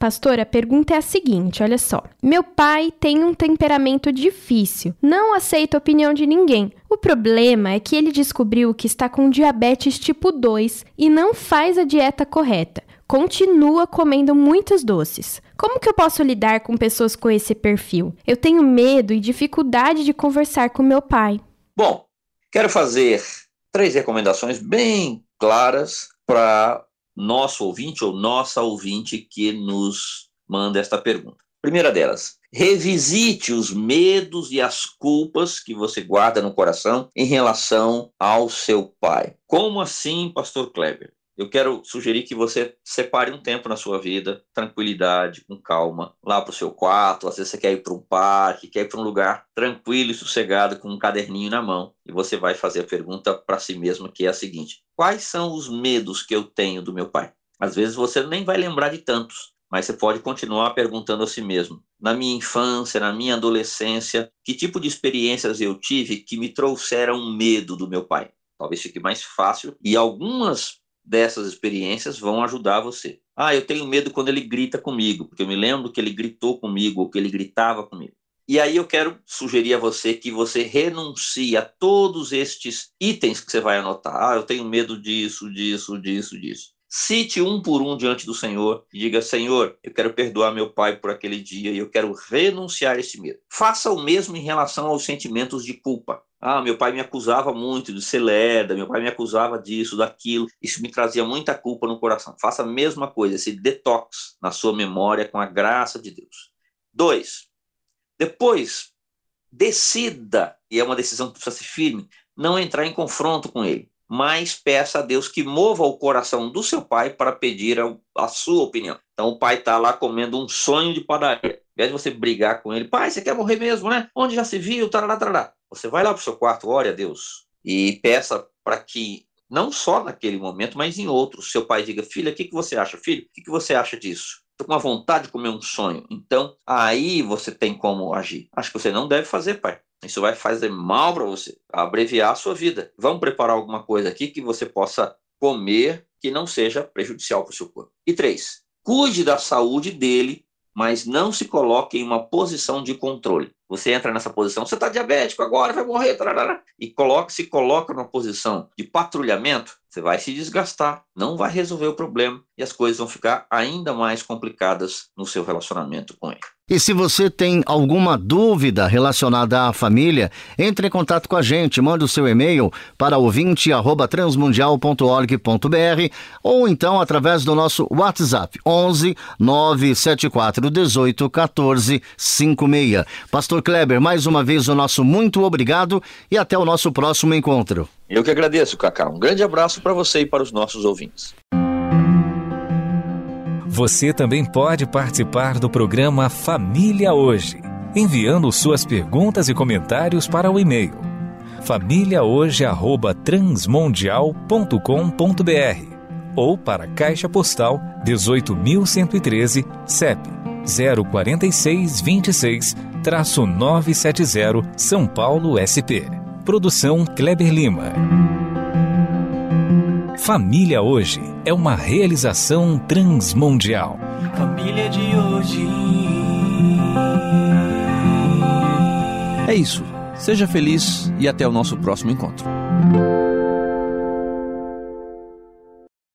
Pastor, a pergunta é a seguinte: olha só. Meu pai tem um temperamento difícil, não aceita a opinião de ninguém. O problema é que ele descobriu que está com diabetes tipo 2 e não faz a dieta correta. Continua comendo muitos doces. Como que eu posso lidar com pessoas com esse perfil? Eu tenho medo e dificuldade de conversar com meu pai. Bom, quero fazer três recomendações bem claras para nosso ouvinte ou nossa ouvinte que nos manda esta pergunta. Primeira delas, revisite os medos e as culpas que você guarda no coração em relação ao seu pai. Como assim, pastor Kleber? Eu quero sugerir que você separe um tempo na sua vida, tranquilidade, com calma, lá para o seu quarto. Às vezes você quer ir para um parque, quer ir para um lugar tranquilo e sossegado, com um caderninho na mão, e você vai fazer a pergunta para si mesmo, que é a seguinte: Quais são os medos que eu tenho do meu pai? Às vezes você nem vai lembrar de tantos, mas você pode continuar perguntando a si mesmo. Na minha infância, na minha adolescência, que tipo de experiências eu tive que me trouxeram medo do meu pai? Talvez fique mais fácil. E algumas dessas experiências vão ajudar você. Ah, eu tenho medo quando ele grita comigo, porque eu me lembro que ele gritou comigo ou que ele gritava comigo. E aí eu quero sugerir a você que você renuncie a todos estes itens que você vai anotar. Ah, eu tenho medo disso, disso, disso, disso. Cite um por um diante do Senhor e diga: Senhor, eu quero perdoar meu pai por aquele dia e eu quero renunciar a esse medo. Faça o mesmo em relação aos sentimentos de culpa. Ah, meu pai me acusava muito de ser lerda, meu pai me acusava disso, daquilo. Isso me trazia muita culpa no coração. Faça a mesma coisa, esse detox na sua memória com a graça de Deus. Dois, depois, decida, e é uma decisão que precisa ser firme, não entrar em confronto com ele mas peça a Deus que mova o coração do seu pai para pedir a, a sua opinião. Então o pai está lá comendo um sonho de padaria. Ao invés de você brigar com ele, pai, você quer morrer mesmo, né? Onde já se viu? Tarará, tarará. Você vai lá para o seu quarto, ore a Deus e peça para que, não só naquele momento, mas em outros, seu pai diga: Filha, o que, que você acha? Filho, o que, que você acha disso? Estou com uma vontade de comer um sonho. Então, aí você tem como agir. Acho que você não deve fazer, pai. Isso vai fazer mal para você, abreviar a sua vida. Vamos preparar alguma coisa aqui que você possa comer que não seja prejudicial para o seu corpo. E três, cuide da saúde dele, mas não se coloque em uma posição de controle. Você entra nessa posição, você está diabético agora, vai morrer, tararara, e coloca, se coloca numa posição de patrulhamento, você vai se desgastar, não vai resolver o problema e as coisas vão ficar ainda mais complicadas no seu relacionamento com ele. E se você tem alguma dúvida relacionada à família, entre em contato com a gente, manda o seu e-mail para ouvinte@transmundial.org.br ou então através do nosso WhatsApp 11 974 18 14 56. Pastor Kleber, mais uma vez o nosso muito obrigado e até o nosso próximo encontro. Eu que agradeço, Cacá. Um grande abraço para você e para os nossos ouvintes. Você também pode participar do programa Família Hoje, enviando suas perguntas e comentários para o e-mail famíliahoje@transmundial.com.br ou para a Caixa Postal 18113, CEP 04626-970, São Paulo SP. Produção Kleber Lima. Família Hoje é uma realização transmundial. Família de hoje. É isso. Seja feliz e até o nosso próximo encontro.